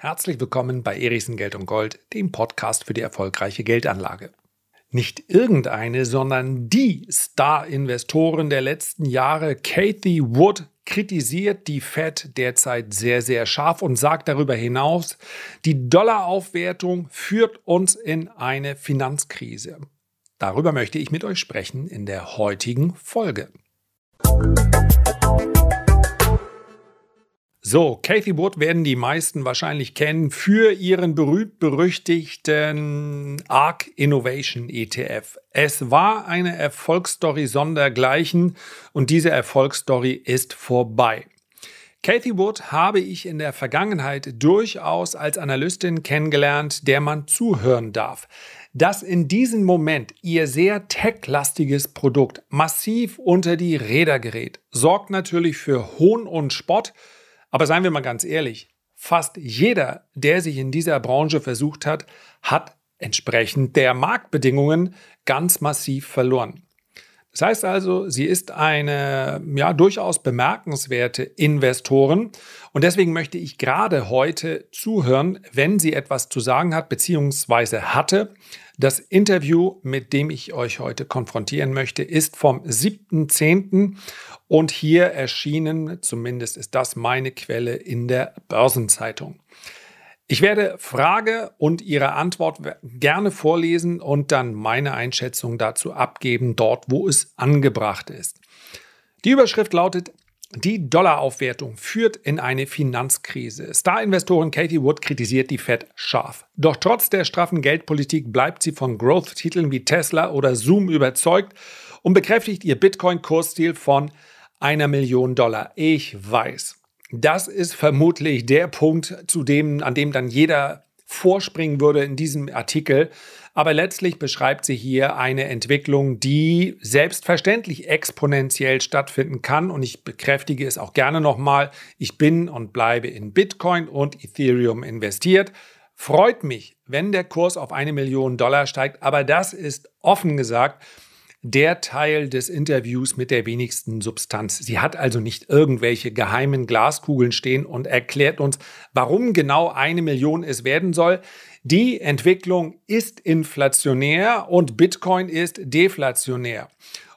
Herzlich willkommen bei Erichsen Geld und Gold, dem Podcast für die erfolgreiche Geldanlage. Nicht irgendeine, sondern die Star-Investoren der letzten Jahre, Kathy Wood, kritisiert die Fed derzeit sehr, sehr scharf und sagt darüber hinaus, die Dollaraufwertung führt uns in eine Finanzkrise. Darüber möchte ich mit euch sprechen in der heutigen Folge. So, Kathy Wood werden die meisten wahrscheinlich kennen für ihren berühmt-berüchtigten ARC Innovation ETF. Es war eine Erfolgsstory sondergleichen und diese Erfolgsstory ist vorbei. Kathy Wood habe ich in der Vergangenheit durchaus als Analystin kennengelernt, der man zuhören darf. Dass in diesem Moment ihr sehr tech-lastiges Produkt massiv unter die Räder gerät, sorgt natürlich für Hohn und Spott aber seien wir mal ganz ehrlich, fast jeder, der sich in dieser Branche versucht hat, hat entsprechend der Marktbedingungen ganz massiv verloren. Das heißt also, sie ist eine ja durchaus bemerkenswerte Investorin und deswegen möchte ich gerade heute zuhören, wenn sie etwas zu sagen hat bzw. hatte. Das Interview, mit dem ich euch heute konfrontieren möchte, ist vom 7.10. und hier erschienen, zumindest ist das meine Quelle in der Börsenzeitung. Ich werde Frage und Ihre Antwort gerne vorlesen und dann meine Einschätzung dazu abgeben, dort wo es angebracht ist. Die Überschrift lautet, die Dollaraufwertung führt in eine Finanzkrise. Star-Investorin Katie Wood kritisiert die Fed scharf. Doch trotz der straffen Geldpolitik bleibt sie von Growth-Titeln wie Tesla oder Zoom überzeugt und bekräftigt ihr Bitcoin-Kursziel von einer Million Dollar. Ich weiß, das ist vermutlich der Punkt, zu dem, an dem dann jeder vorspringen würde in diesem Artikel. Aber letztlich beschreibt sie hier eine Entwicklung, die selbstverständlich exponentiell stattfinden kann. Und ich bekräftige es auch gerne nochmal. Ich bin und bleibe in Bitcoin und Ethereum investiert. Freut mich, wenn der Kurs auf eine Million Dollar steigt. Aber das ist offen gesagt der Teil des Interviews mit der wenigsten Substanz. Sie hat also nicht irgendwelche geheimen Glaskugeln stehen und erklärt uns, warum genau eine Million es werden soll. Die Entwicklung ist inflationär und Bitcoin ist deflationär.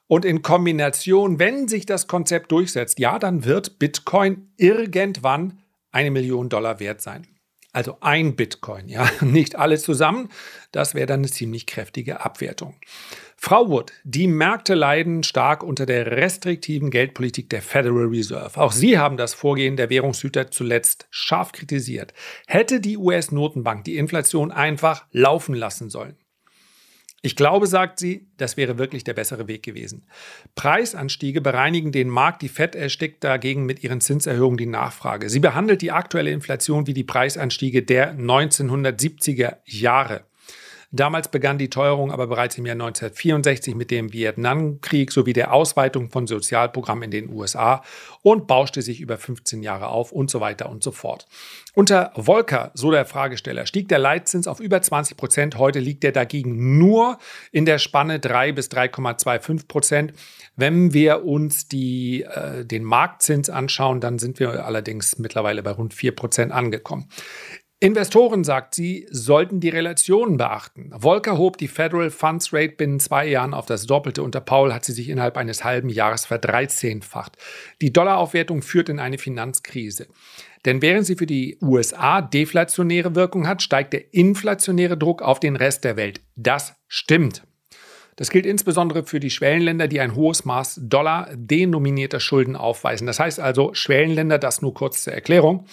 Und in Kombination, wenn sich das Konzept durchsetzt, ja, dann wird Bitcoin irgendwann eine Million Dollar wert sein. Also ein Bitcoin, ja, nicht alles zusammen. Das wäre dann eine ziemlich kräftige Abwertung. Frau Wood, die Märkte leiden stark unter der restriktiven Geldpolitik der Federal Reserve. Auch Sie haben das Vorgehen der Währungshüter zuletzt scharf kritisiert. Hätte die US-Notenbank die Inflation einfach laufen lassen sollen? Ich glaube, sagt sie, das wäre wirklich der bessere Weg gewesen. Preisanstiege bereinigen den Markt, die Fed erstickt dagegen mit ihren Zinserhöhungen die Nachfrage. Sie behandelt die aktuelle Inflation wie die Preisanstiege der 1970er Jahre. Damals begann die Teuerung aber bereits im Jahr 1964 mit dem Vietnamkrieg sowie der Ausweitung von Sozialprogrammen in den USA und bauschte sich über 15 Jahre auf und so weiter und so fort. Unter Volcker, so der Fragesteller, stieg der Leitzins auf über 20 Prozent. Heute liegt er dagegen nur in der Spanne 3 bis 3,25 Prozent. Wenn wir uns die, äh, den Marktzins anschauen, dann sind wir allerdings mittlerweile bei rund 4 Prozent angekommen. Investoren, sagt sie, sollten die Relationen beachten. Volker hob die Federal Funds Rate binnen zwei Jahren auf das Doppelte. Unter Paul hat sie sich innerhalb eines halben Jahres verdreizehnfacht. Die Dollaraufwertung führt in eine Finanzkrise. Denn während sie für die USA deflationäre Wirkung hat, steigt der inflationäre Druck auf den Rest der Welt. Das stimmt. Das gilt insbesondere für die Schwellenländer, die ein hohes Maß Dollar-denominierter Schulden aufweisen. Das heißt also Schwellenländer, das nur kurz zur Erklärung,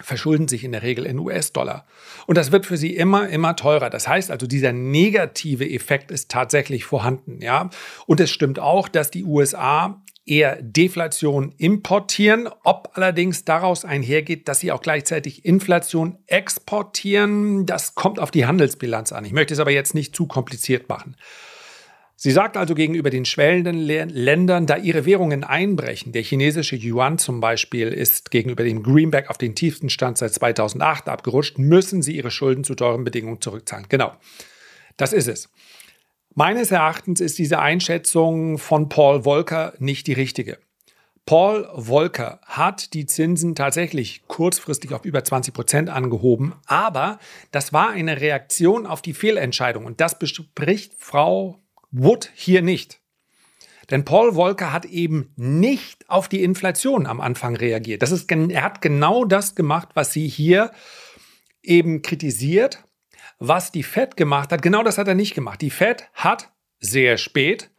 verschulden sich in der Regel in US-Dollar. Und das wird für sie immer, immer teurer. Das heißt also, dieser negative Effekt ist tatsächlich vorhanden, ja. Und es stimmt auch, dass die USA eher Deflation importieren, ob allerdings daraus einhergeht, dass sie auch gleichzeitig Inflation exportieren, das kommt auf die Handelsbilanz an. Ich möchte es aber jetzt nicht zu kompliziert machen. Sie sagt also gegenüber den schwellenden Ländern, da ihre Währungen einbrechen, der chinesische Yuan zum Beispiel ist gegenüber dem Greenback auf den tiefsten Stand seit 2008 abgerutscht, müssen sie ihre Schulden zu teuren Bedingungen zurückzahlen. Genau, das ist es. Meines Erachtens ist diese Einschätzung von Paul Volcker nicht die richtige. Paul Volcker hat die Zinsen tatsächlich kurzfristig auf über 20 Prozent angehoben, aber das war eine Reaktion auf die Fehlentscheidung und das bespricht Frau Wood hier nicht. Denn Paul Volcker hat eben nicht auf die Inflation am Anfang reagiert. Das ist, er hat genau das gemacht, was sie hier eben kritisiert, was die Fed gemacht hat. Genau das hat er nicht gemacht. Die Fed hat sehr spät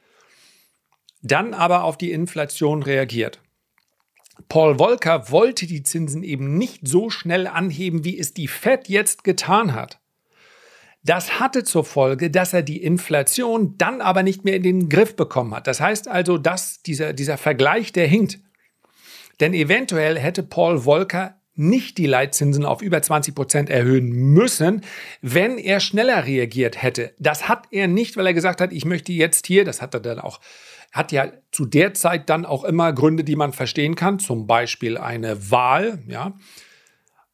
dann aber auf die Inflation reagiert. Paul Volcker wollte die Zinsen eben nicht so schnell anheben, wie es die Fed jetzt getan hat. Das hatte zur Folge, dass er die Inflation dann aber nicht mehr in den Griff bekommen hat. Das heißt also, dass dieser, dieser Vergleich, der hinkt. Denn eventuell hätte Paul Volcker nicht die Leitzinsen auf über 20 Prozent erhöhen müssen, wenn er schneller reagiert hätte. Das hat er nicht, weil er gesagt hat, ich möchte jetzt hier, das hat er dann auch hat ja zu der Zeit dann auch immer Gründe, die man verstehen kann, zum Beispiel eine Wahl, ja.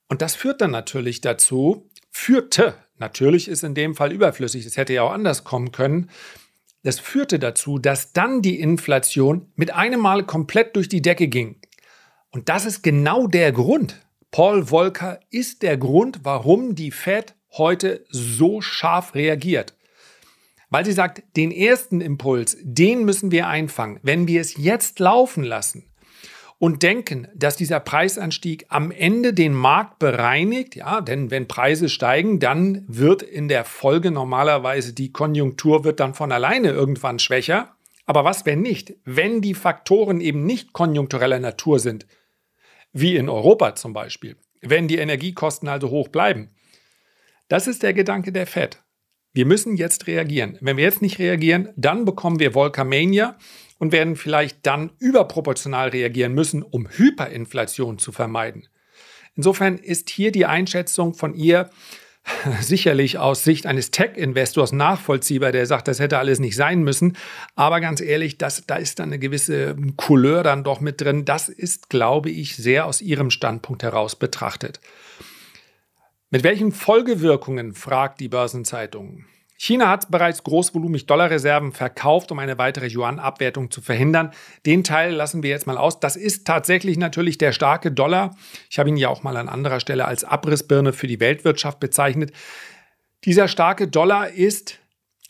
Und das führt dann natürlich dazu, führte, natürlich ist in dem Fall überflüssig, es hätte ja auch anders kommen können, das führte dazu, dass dann die Inflation mit einem Mal komplett durch die Decke ging. Und das ist genau der Grund. Paul Volcker ist der Grund, warum die Fed heute so scharf reagiert weil sie sagt, den ersten Impuls, den müssen wir einfangen. Wenn wir es jetzt laufen lassen und denken, dass dieser Preisanstieg am Ende den Markt bereinigt, ja, denn wenn Preise steigen, dann wird in der Folge normalerweise die Konjunktur wird dann von alleine irgendwann schwächer. Aber was, wenn nicht? Wenn die Faktoren eben nicht konjunktureller Natur sind, wie in Europa zum Beispiel, wenn die Energiekosten also hoch bleiben. Das ist der Gedanke der FED. Wir müssen jetzt reagieren. Wenn wir jetzt nicht reagieren, dann bekommen wir Volcamania und werden vielleicht dann überproportional reagieren müssen, um Hyperinflation zu vermeiden. Insofern ist hier die Einschätzung von ihr sicherlich aus Sicht eines Tech-Investors nachvollziehbar, der sagt, das hätte alles nicht sein müssen. Aber ganz ehrlich, das, da ist dann eine gewisse Couleur dann doch mit drin. Das ist, glaube ich, sehr aus ihrem Standpunkt heraus betrachtet. Mit welchen Folgewirkungen, fragt die Börsenzeitung. China hat bereits großvolumig Dollarreserven verkauft, um eine weitere Yuan-Abwertung zu verhindern. Den Teil lassen wir jetzt mal aus. Das ist tatsächlich natürlich der starke Dollar. Ich habe ihn ja auch mal an anderer Stelle als Abrissbirne für die Weltwirtschaft bezeichnet. Dieser starke Dollar ist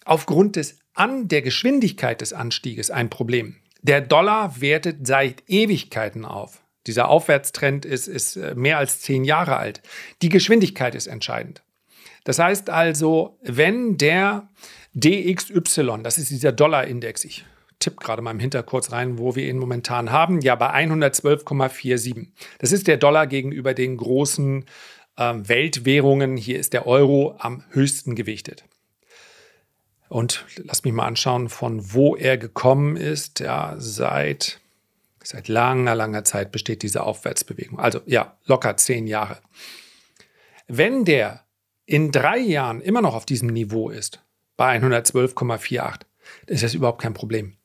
aufgrund des an der Geschwindigkeit des Anstieges ein Problem. Der Dollar wertet seit Ewigkeiten auf. Dieser Aufwärtstrend ist, ist äh, mehr als zehn Jahre alt. Die Geschwindigkeit ist entscheidend. Das heißt also, wenn der DXY, das ist dieser Dollarindex, ich tippe gerade mal im Hinterkurz rein, wo wir ihn momentan haben, ja bei 112,47. Das ist der Dollar gegenüber den großen äh, Weltwährungen. Hier ist der Euro am höchsten gewichtet. Und lass mich mal anschauen, von wo er gekommen ist. Ja, seit Seit langer, langer Zeit besteht diese Aufwärtsbewegung. Also ja, locker zehn Jahre. Wenn der in drei Jahren immer noch auf diesem Niveau ist, bei 112,48, ist das überhaupt kein Problem.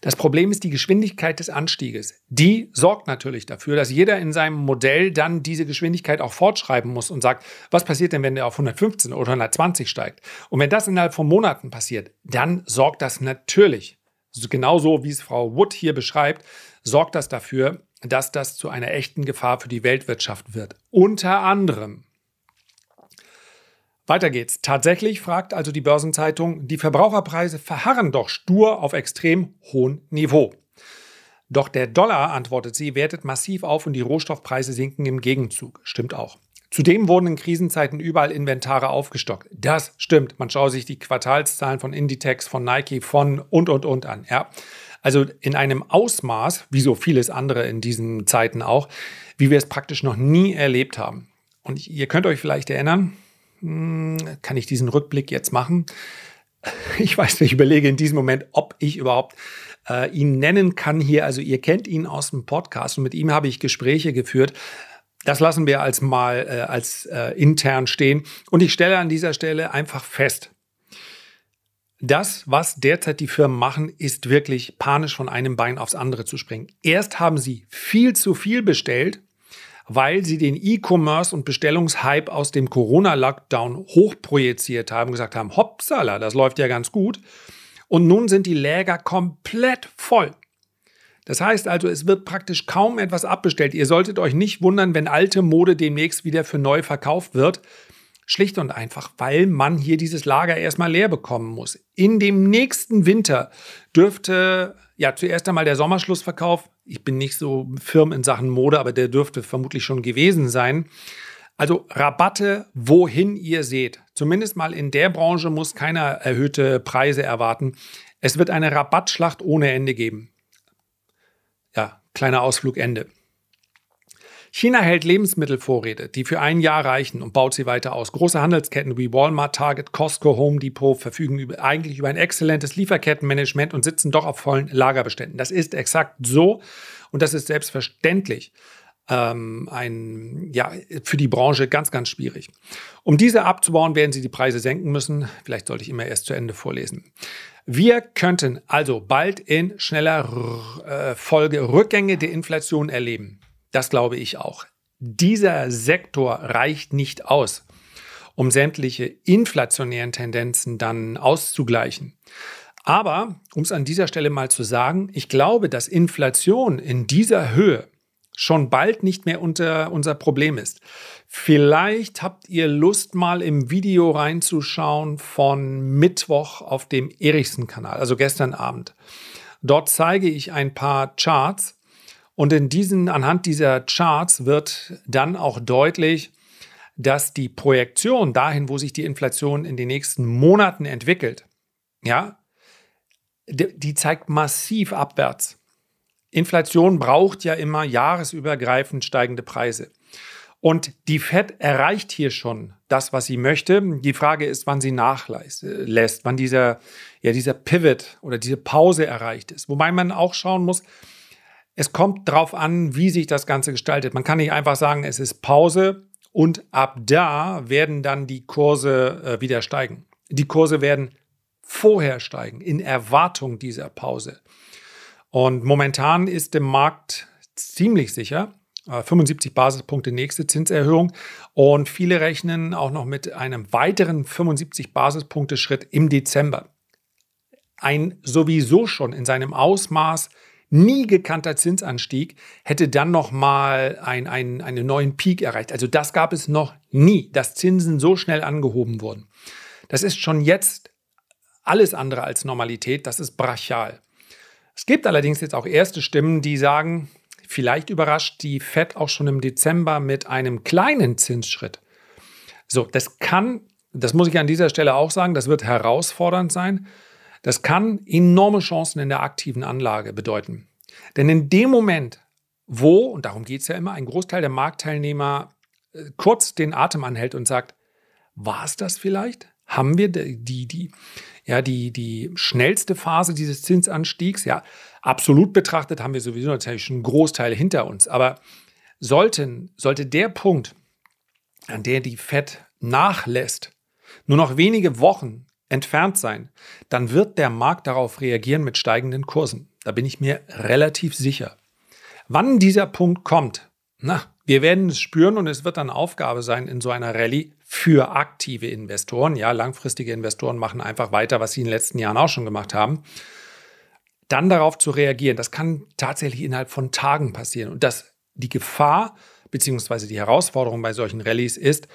Das Problem ist die Geschwindigkeit des Anstieges. Die sorgt natürlich dafür, dass jeder in seinem Modell dann diese Geschwindigkeit auch fortschreiben muss und sagt, was passiert denn, wenn der auf 115 oder 120 steigt? Und wenn das innerhalb von Monaten passiert, dann sorgt das natürlich, genauso wie es Frau Wood hier beschreibt, sorgt das dafür, dass das zu einer echten Gefahr für die Weltwirtschaft wird. Unter anderem. Weiter geht's. Tatsächlich fragt also die Börsenzeitung, die Verbraucherpreise verharren doch stur auf extrem hohem Niveau. Doch der Dollar, antwortet sie, wertet massiv auf und die Rohstoffpreise sinken im Gegenzug. Stimmt auch. Zudem wurden in Krisenzeiten überall Inventare aufgestockt. Das stimmt. Man schaue sich die Quartalszahlen von Inditex, von Nike, von und und und an. Ja. Also in einem Ausmaß, wie so vieles andere in diesen Zeiten auch, wie wir es praktisch noch nie erlebt haben. Und ihr könnt euch vielleicht erinnern, kann ich diesen Rückblick jetzt machen? Ich weiß nicht, ich überlege in diesem Moment, ob ich überhaupt äh, ihn nennen kann hier. Also ihr kennt ihn aus dem Podcast und mit ihm habe ich Gespräche geführt. Das lassen wir als mal äh, als äh, intern stehen. Und ich stelle an dieser Stelle einfach fest, das, was derzeit die Firmen machen, ist wirklich panisch von einem Bein aufs andere zu springen. Erst haben sie viel zu viel bestellt, weil sie den E-Commerce und Bestellungshype aus dem Corona-Lockdown hochprojiziert haben, gesagt haben, hoppsala, das läuft ja ganz gut. Und nun sind die Läger komplett voll. Das heißt also, es wird praktisch kaum etwas abbestellt. Ihr solltet euch nicht wundern, wenn alte Mode demnächst wieder für neu verkauft wird. Schlicht und einfach, weil man hier dieses Lager erstmal leer bekommen muss. In dem nächsten Winter dürfte ja zuerst einmal der Sommerschlussverkauf, ich bin nicht so firm in Sachen Mode, aber der dürfte vermutlich schon gewesen sein. Also Rabatte, wohin ihr seht. Zumindest mal in der Branche muss keiner erhöhte Preise erwarten. Es wird eine Rabattschlacht ohne Ende geben. Ja, kleiner Ausflug Ende. China hält Lebensmittelvorräte, die für ein Jahr reichen und baut sie weiter aus. Große Handelsketten wie Walmart, Target, Costco, Home Depot verfügen über, eigentlich über ein exzellentes Lieferkettenmanagement und sitzen doch auf vollen Lagerbeständen. Das ist exakt so und das ist selbstverständlich ähm, ein, ja, für die Branche ganz, ganz schwierig. Um diese abzubauen, werden sie die Preise senken müssen. Vielleicht sollte ich immer erst zu Ende vorlesen. Wir könnten also bald in schneller äh, Folge Rückgänge der Inflation erleben. Das glaube ich auch. Dieser Sektor reicht nicht aus, um sämtliche inflationären Tendenzen dann auszugleichen. Aber, um es an dieser Stelle mal zu sagen, ich glaube, dass Inflation in dieser Höhe schon bald nicht mehr unter unser Problem ist. Vielleicht habt ihr Lust, mal im Video reinzuschauen von Mittwoch auf dem Erichsen-Kanal, also gestern Abend. Dort zeige ich ein paar Charts, und in diesen, anhand dieser Charts wird dann auch deutlich, dass die Projektion dahin, wo sich die Inflation in den nächsten Monaten entwickelt, ja, die zeigt massiv abwärts. Inflation braucht ja immer jahresübergreifend steigende Preise. Und die Fed erreicht hier schon das, was sie möchte. Die Frage ist, wann sie nachlässt, wann dieser, ja, dieser Pivot oder diese Pause erreicht ist. Wobei man auch schauen muss, es kommt darauf an, wie sich das Ganze gestaltet. Man kann nicht einfach sagen, es ist Pause und ab da werden dann die Kurse äh, wieder steigen. Die Kurse werden vorher steigen, in Erwartung dieser Pause. Und momentan ist dem Markt ziemlich sicher, 75 äh, Basispunkte nächste Zinserhöhung. Und viele rechnen auch noch mit einem weiteren 75 Basispunkte Schritt im Dezember. Ein sowieso schon in seinem Ausmaß nie gekannter Zinsanstieg hätte dann nochmal ein, ein, einen neuen Peak erreicht. Also das gab es noch nie, dass Zinsen so schnell angehoben wurden. Das ist schon jetzt alles andere als Normalität, das ist brachial. Es gibt allerdings jetzt auch erste Stimmen, die sagen, vielleicht überrascht die Fed auch schon im Dezember mit einem kleinen Zinsschritt. So, das kann, das muss ich an dieser Stelle auch sagen, das wird herausfordernd sein. Das kann enorme Chancen in der aktiven Anlage bedeuten. Denn in dem Moment, wo, und darum geht es ja immer, ein Großteil der Marktteilnehmer äh, kurz den Atem anhält und sagt, war es das vielleicht? Haben wir die, die, ja, die, die schnellste Phase dieses Zinsanstiegs? Ja, absolut betrachtet haben wir sowieso natürlich schon einen Großteil hinter uns. Aber sollten, sollte der Punkt, an der die FED nachlässt, nur noch wenige Wochen entfernt sein, dann wird der Markt darauf reagieren mit steigenden Kursen. Da bin ich mir relativ sicher. Wann dieser Punkt kommt, na, wir werden es spüren und es wird dann Aufgabe sein in so einer Rallye für aktive Investoren. Ja, langfristige Investoren machen einfach weiter, was sie in den letzten Jahren auch schon gemacht haben. Dann darauf zu reagieren, das kann tatsächlich innerhalb von Tagen passieren. Und dass die Gefahr bzw. die Herausforderung bei solchen Rallyes ist,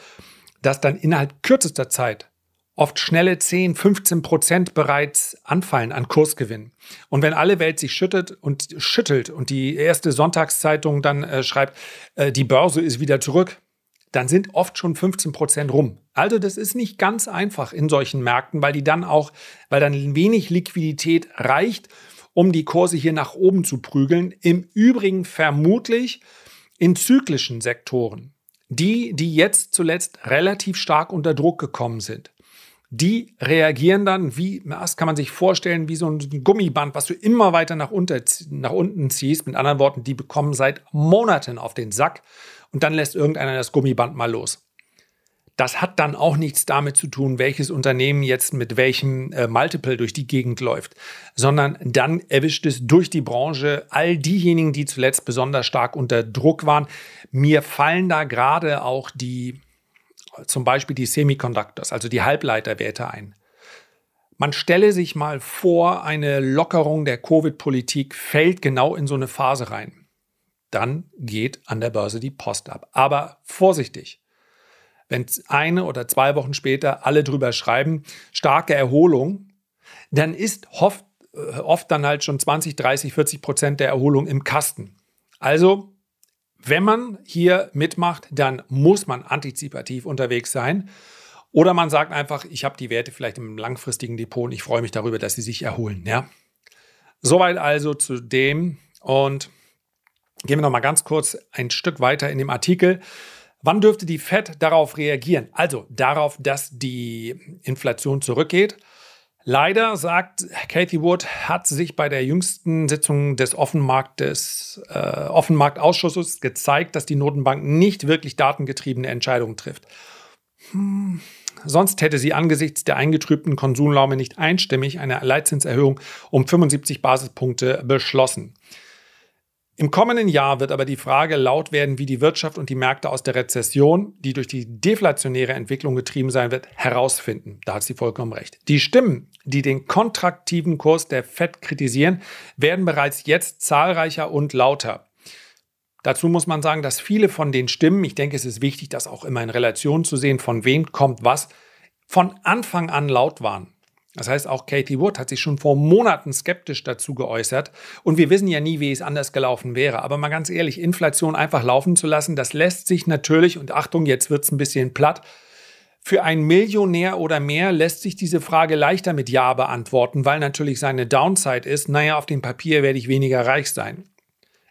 dass dann innerhalb kürzester Zeit oft schnelle 10, 15 Prozent bereits anfallen an Kursgewinn. Und wenn alle Welt sich schüttet und schüttelt und die erste Sonntagszeitung dann äh, schreibt, äh, die Börse ist wieder zurück, dann sind oft schon 15 Prozent rum. Also das ist nicht ganz einfach in solchen Märkten, weil die dann auch, weil dann wenig Liquidität reicht, um die Kurse hier nach oben zu prügeln. Im Übrigen vermutlich in zyklischen Sektoren. Die, die jetzt zuletzt relativ stark unter Druck gekommen sind die reagieren dann wie, das kann man sich vorstellen, wie so ein Gummiband, was du immer weiter nach, unter, nach unten ziehst. Mit anderen Worten, die bekommen seit Monaten auf den Sack und dann lässt irgendeiner das Gummiband mal los. Das hat dann auch nichts damit zu tun, welches Unternehmen jetzt mit welchem äh, Multiple durch die Gegend läuft, sondern dann erwischt es durch die Branche all diejenigen, die zuletzt besonders stark unter Druck waren. Mir fallen da gerade auch die zum Beispiel die Semiconductors, also die Halbleiterwerte ein. Man stelle sich mal vor, eine Lockerung der Covid-Politik fällt genau in so eine Phase rein. Dann geht an der Börse die Post ab. Aber vorsichtig. Wenn eine oder zwei Wochen später alle drüber schreiben, starke Erholung, dann ist oft, äh, oft dann halt schon 20, 30, 40 Prozent der Erholung im Kasten. Also, wenn man hier mitmacht, dann muss man antizipativ unterwegs sein oder man sagt einfach, ich habe die Werte vielleicht im langfristigen Depot und ich freue mich darüber, dass sie sich erholen. Ja? Soweit also zu dem. Und gehen wir noch mal ganz kurz ein Stück weiter in dem Artikel. Wann dürfte die Fed darauf reagieren? Also darauf, dass die Inflation zurückgeht. Leider sagt Kathy Wood, hat sich bei der jüngsten Sitzung des Offenmarktes, äh, Offenmarktausschusses gezeigt, dass die Notenbank nicht wirklich datengetriebene Entscheidungen trifft. Hm, Sonst hätte sie angesichts der eingetrübten Konsumlaume nicht einstimmig eine Leitzinserhöhung um 75 Basispunkte beschlossen. Im kommenden Jahr wird aber die Frage laut werden, wie die Wirtschaft und die Märkte aus der Rezession, die durch die deflationäre Entwicklung getrieben sein wird, herausfinden. Da hat sie vollkommen recht. Die Stimmen, die den kontraktiven Kurs der Fed kritisieren, werden bereits jetzt zahlreicher und lauter. Dazu muss man sagen, dass viele von den Stimmen, ich denke, es ist wichtig, das auch immer in Relation zu sehen, von wem kommt was, von Anfang an laut waren. Das heißt, auch Katie Wood hat sich schon vor Monaten skeptisch dazu geäußert. Und wir wissen ja nie, wie es anders gelaufen wäre. Aber mal ganz ehrlich, Inflation einfach laufen zu lassen, das lässt sich natürlich, und Achtung, jetzt wird es ein bisschen platt, für einen Millionär oder mehr lässt sich diese Frage leichter mit Ja beantworten, weil natürlich seine Downside ist, naja, auf dem Papier werde ich weniger reich sein.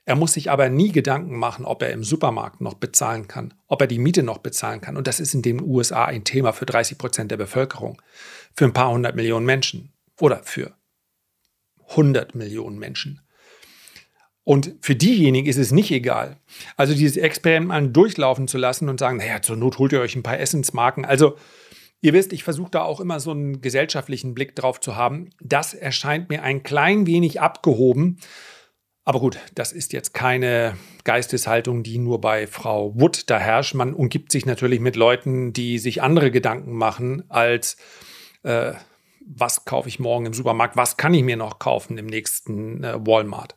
Er muss sich aber nie Gedanken machen, ob er im Supermarkt noch bezahlen kann, ob er die Miete noch bezahlen kann. Und das ist in den USA ein Thema für 30 Prozent der Bevölkerung, für ein paar hundert Millionen Menschen oder für 100 Millionen Menschen. Und für diejenigen ist es nicht egal. Also dieses Experiment mal durchlaufen zu lassen und sagen, naja, zur Not holt ihr euch ein paar Essensmarken. Also ihr wisst, ich versuche da auch immer so einen gesellschaftlichen Blick drauf zu haben. Das erscheint mir ein klein wenig abgehoben aber gut, das ist jetzt keine Geisteshaltung, die nur bei Frau Wood da herrscht. Man umgibt sich natürlich mit Leuten, die sich andere Gedanken machen als äh, was kaufe ich morgen im Supermarkt, was kann ich mir noch kaufen im nächsten äh, Walmart.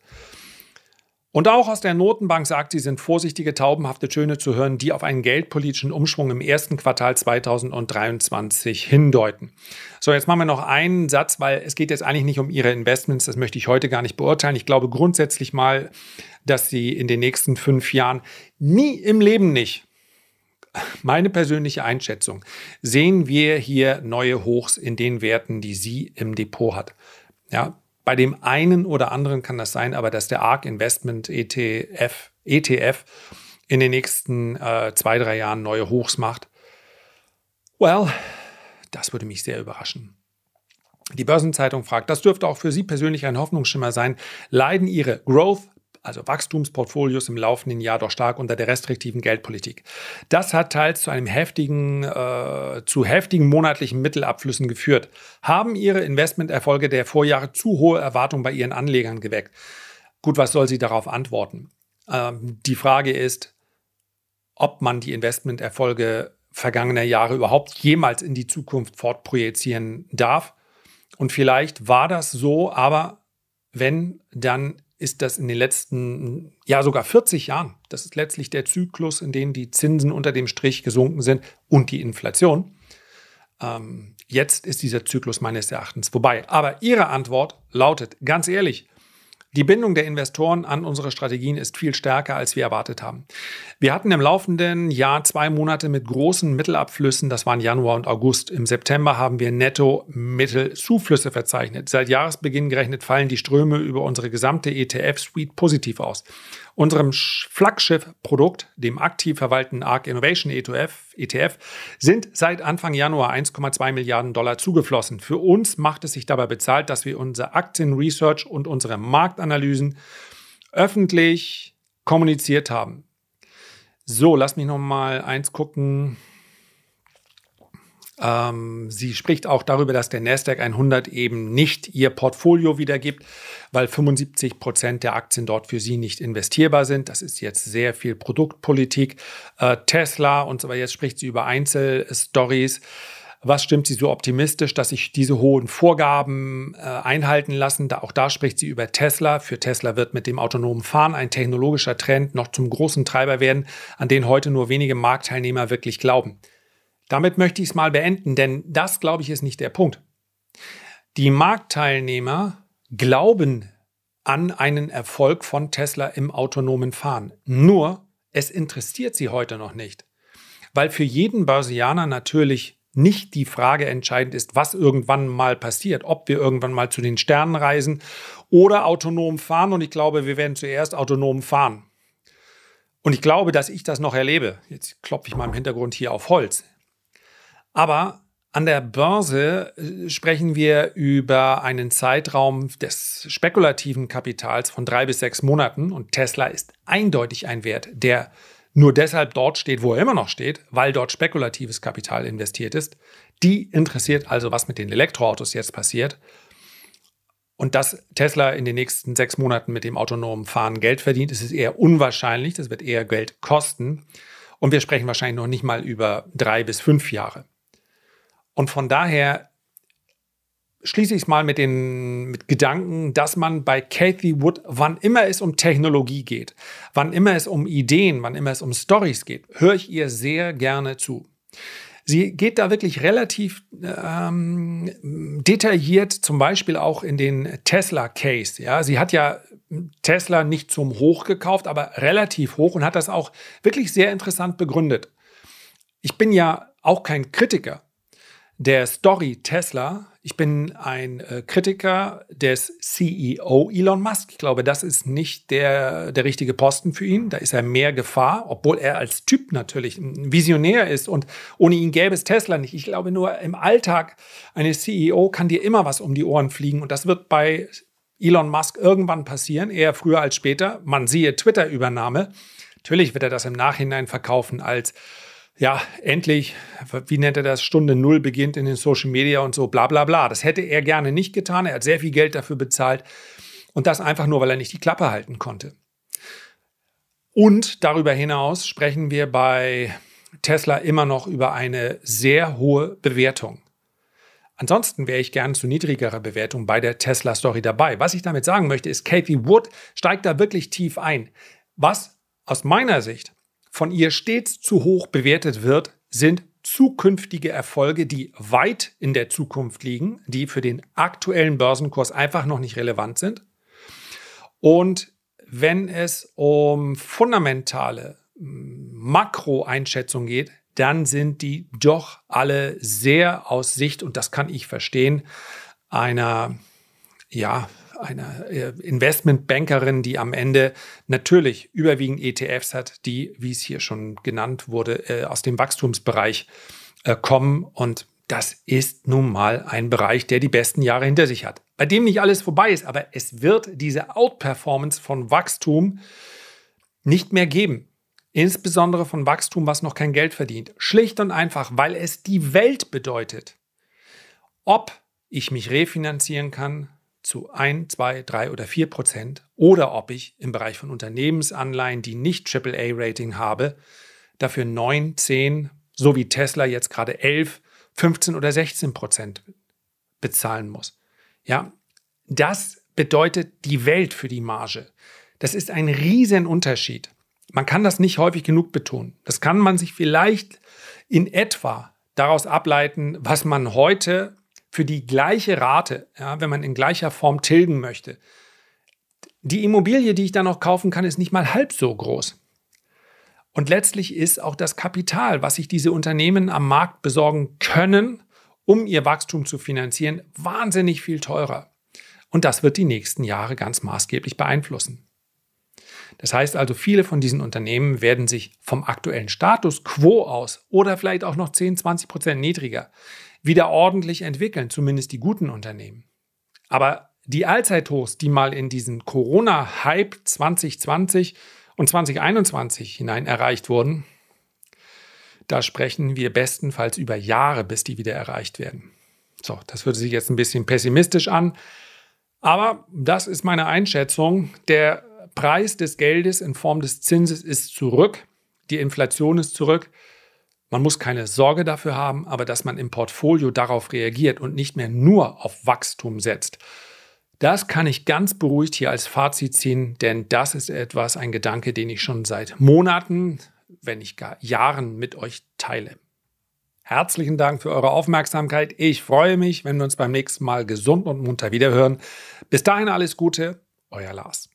Und auch aus der Notenbank sagt sie, sind vorsichtige, taubenhafte Töne zu hören, die auf einen geldpolitischen Umschwung im ersten Quartal 2023 hindeuten. So, jetzt machen wir noch einen Satz, weil es geht jetzt eigentlich nicht um Ihre Investments, das möchte ich heute gar nicht beurteilen. Ich glaube grundsätzlich mal, dass Sie in den nächsten fünf Jahren nie im Leben nicht meine persönliche Einschätzung, sehen wir hier neue Hochs in den Werten, die sie im Depot hat. Ja, bei dem einen oder anderen kann das sein, aber dass der ARK Investment ETF, ETF in den nächsten äh, zwei, drei Jahren neue Hochs macht, well, das würde mich sehr überraschen. Die Börsenzeitung fragt, das dürfte auch für Sie persönlich ein Hoffnungsschimmer sein. Leiden Ihre Growth, also Wachstumsportfolios im laufenden Jahr doch stark unter der restriktiven Geldpolitik. Das hat teils zu einem heftigen, äh, zu heftigen monatlichen Mittelabflüssen geführt. Haben Ihre Investmenterfolge der Vorjahre zu hohe Erwartungen bei Ihren Anlegern geweckt? Gut, was soll sie darauf antworten? Ähm, die Frage ist, ob man die Investmenterfolge vergangener Jahre überhaupt jemals in die Zukunft fortprojizieren darf. Und vielleicht war das so, aber wenn, dann ist das in den letzten, ja sogar 40 Jahren, das ist letztlich der Zyklus, in dem die Zinsen unter dem Strich gesunken sind und die Inflation. Ähm, jetzt ist dieser Zyklus meines Erachtens vorbei. Aber Ihre Antwort lautet, ganz ehrlich, die Bindung der Investoren an unsere Strategien ist viel stärker, als wir erwartet haben. Wir hatten im laufenden Jahr zwei Monate mit großen Mittelabflüssen, das waren Januar und August. Im September haben wir netto Mittelzuflüsse verzeichnet. Seit Jahresbeginn gerechnet fallen die Ströme über unsere gesamte ETF-Suite positiv aus. Unserem Flaggschiff-Produkt, dem aktiv verwalteten ARC Innovation ETF, ETF, sind seit Anfang Januar 1,2 Milliarden Dollar zugeflossen. Für uns macht es sich dabei bezahlt, dass wir unser Aktien-Research und unsere Marktanalysen öffentlich kommuniziert haben. So, lass mich noch mal eins gucken. Ähm, sie spricht auch darüber, dass der Nasdaq 100 eben nicht ihr Portfolio wiedergibt, weil 75 Prozent der Aktien dort für sie nicht investierbar sind. Das ist jetzt sehr viel Produktpolitik. Äh, Tesla und so weiter. Jetzt spricht sie über Einzelstories. Was stimmt sie so optimistisch, dass sich diese hohen Vorgaben äh, einhalten lassen? Da, auch da spricht sie über Tesla. Für Tesla wird mit dem autonomen Fahren ein technologischer Trend noch zum großen Treiber werden, an den heute nur wenige Marktteilnehmer wirklich glauben. Damit möchte ich es mal beenden, denn das, glaube ich, ist nicht der Punkt. Die Marktteilnehmer glauben an einen Erfolg von Tesla im autonomen Fahren. Nur, es interessiert sie heute noch nicht. Weil für jeden Börsianer natürlich nicht die Frage entscheidend ist, was irgendwann mal passiert, ob wir irgendwann mal zu den Sternen reisen oder autonom fahren. Und ich glaube, wir werden zuerst autonom fahren. Und ich glaube, dass ich das noch erlebe. Jetzt klopfe ich mal im Hintergrund hier auf Holz. Aber an der Börse äh, sprechen wir über einen Zeitraum des spekulativen Kapitals von drei bis sechs Monaten und Tesla ist eindeutig ein Wert, der nur deshalb dort steht, wo er immer noch steht, weil dort spekulatives Kapital investiert ist. Die interessiert also, was mit den Elektroautos jetzt passiert. Und dass Tesla in den nächsten sechs Monaten mit dem autonomen Fahren Geld verdient, ist es eher unwahrscheinlich. Das wird eher Geld kosten. Und wir sprechen wahrscheinlich noch nicht mal über drei bis fünf Jahre. Und von daher schließe ich es mal mit den mit Gedanken, dass man bei Kathy Wood, wann immer es um Technologie geht, wann immer es um Ideen, wann immer es um Stories geht, höre ich ihr sehr gerne zu. Sie geht da wirklich relativ ähm, detailliert, zum Beispiel auch in den Tesla-Case. Ja, sie hat ja Tesla nicht zum Hoch gekauft, aber relativ hoch und hat das auch wirklich sehr interessant begründet. Ich bin ja auch kein Kritiker der Story Tesla. Ich bin ein äh, Kritiker des CEO Elon Musk. Ich glaube, das ist nicht der, der richtige Posten für ihn. Da ist er mehr Gefahr, obwohl er als Typ natürlich ein Visionär ist und ohne ihn gäbe es Tesla nicht. Ich glaube nur im Alltag eines CEO kann dir immer was um die Ohren fliegen und das wird bei Elon Musk irgendwann passieren, eher früher als später. Man siehe Twitter-Übernahme. Natürlich wird er das im Nachhinein verkaufen als ja, endlich, wie nennt er das, Stunde Null beginnt in den Social Media und so, bla bla bla. Das hätte er gerne nicht getan. Er hat sehr viel Geld dafür bezahlt. Und das einfach nur, weil er nicht die Klappe halten konnte. Und darüber hinaus sprechen wir bei Tesla immer noch über eine sehr hohe Bewertung. Ansonsten wäre ich gern zu niedrigerer Bewertung bei der Tesla-Story dabei. Was ich damit sagen möchte, ist, Kathy Wood steigt da wirklich tief ein. Was aus meiner Sicht von ihr stets zu hoch bewertet wird, sind zukünftige Erfolge, die weit in der Zukunft liegen, die für den aktuellen Börsenkurs einfach noch nicht relevant sind. Und wenn es um fundamentale hm, Makroeinschätzungen geht, dann sind die doch alle sehr aus Sicht, und das kann ich verstehen, einer ja, eine äh, Investmentbankerin, die am Ende natürlich überwiegend ETFs hat, die, wie es hier schon genannt wurde, äh, aus dem Wachstumsbereich äh, kommen. Und das ist nun mal ein Bereich, der die besten Jahre hinter sich hat. Bei dem nicht alles vorbei ist, aber es wird diese Outperformance von Wachstum nicht mehr geben. Insbesondere von Wachstum, was noch kein Geld verdient. Schlicht und einfach, weil es die Welt bedeutet. Ob ich mich refinanzieren kann, zu 1, 2, 3 oder 4 Prozent oder ob ich im Bereich von Unternehmensanleihen, die nicht AAA-Rating habe, dafür 9, 10, so wie Tesla jetzt gerade 11, 15 oder 16 Prozent bezahlen muss. Ja, das bedeutet die Welt für die Marge. Das ist ein Riesenunterschied. Man kann das nicht häufig genug betonen. Das kann man sich vielleicht in etwa daraus ableiten, was man heute für die gleiche Rate, ja, wenn man in gleicher Form tilgen möchte, die Immobilie, die ich dann noch kaufen kann, ist nicht mal halb so groß. Und letztlich ist auch das Kapital, was sich diese Unternehmen am Markt besorgen können, um ihr Wachstum zu finanzieren, wahnsinnig viel teurer. Und das wird die nächsten Jahre ganz maßgeblich beeinflussen. Das heißt also, viele von diesen Unternehmen werden sich vom aktuellen Status quo aus oder vielleicht auch noch 10, 20 Prozent niedriger wieder ordentlich entwickeln, zumindest die guten Unternehmen. Aber die Allzeithochs, die mal in diesen Corona-Hype 2020 und 2021 hinein erreicht wurden, da sprechen wir bestenfalls über Jahre, bis die wieder erreicht werden. So, das würde sich jetzt ein bisschen pessimistisch an, aber das ist meine Einschätzung. Der Preis des Geldes in Form des Zinses ist zurück, die Inflation ist zurück Man muss keine Sorge dafür haben, aber dass man im Portfolio darauf reagiert und nicht mehr nur auf Wachstum setzt. Das kann ich ganz beruhigt hier als Fazit ziehen, denn das ist etwas, ein Gedanke, den ich schon seit Monaten, wenn nicht gar Jahren mit euch teile. Herzlichen Dank für eure Aufmerksamkeit. Ich freue mich, wenn wir uns beim nächsten Mal gesund und munter wiederhören. Bis dahin alles Gute, euer Lars.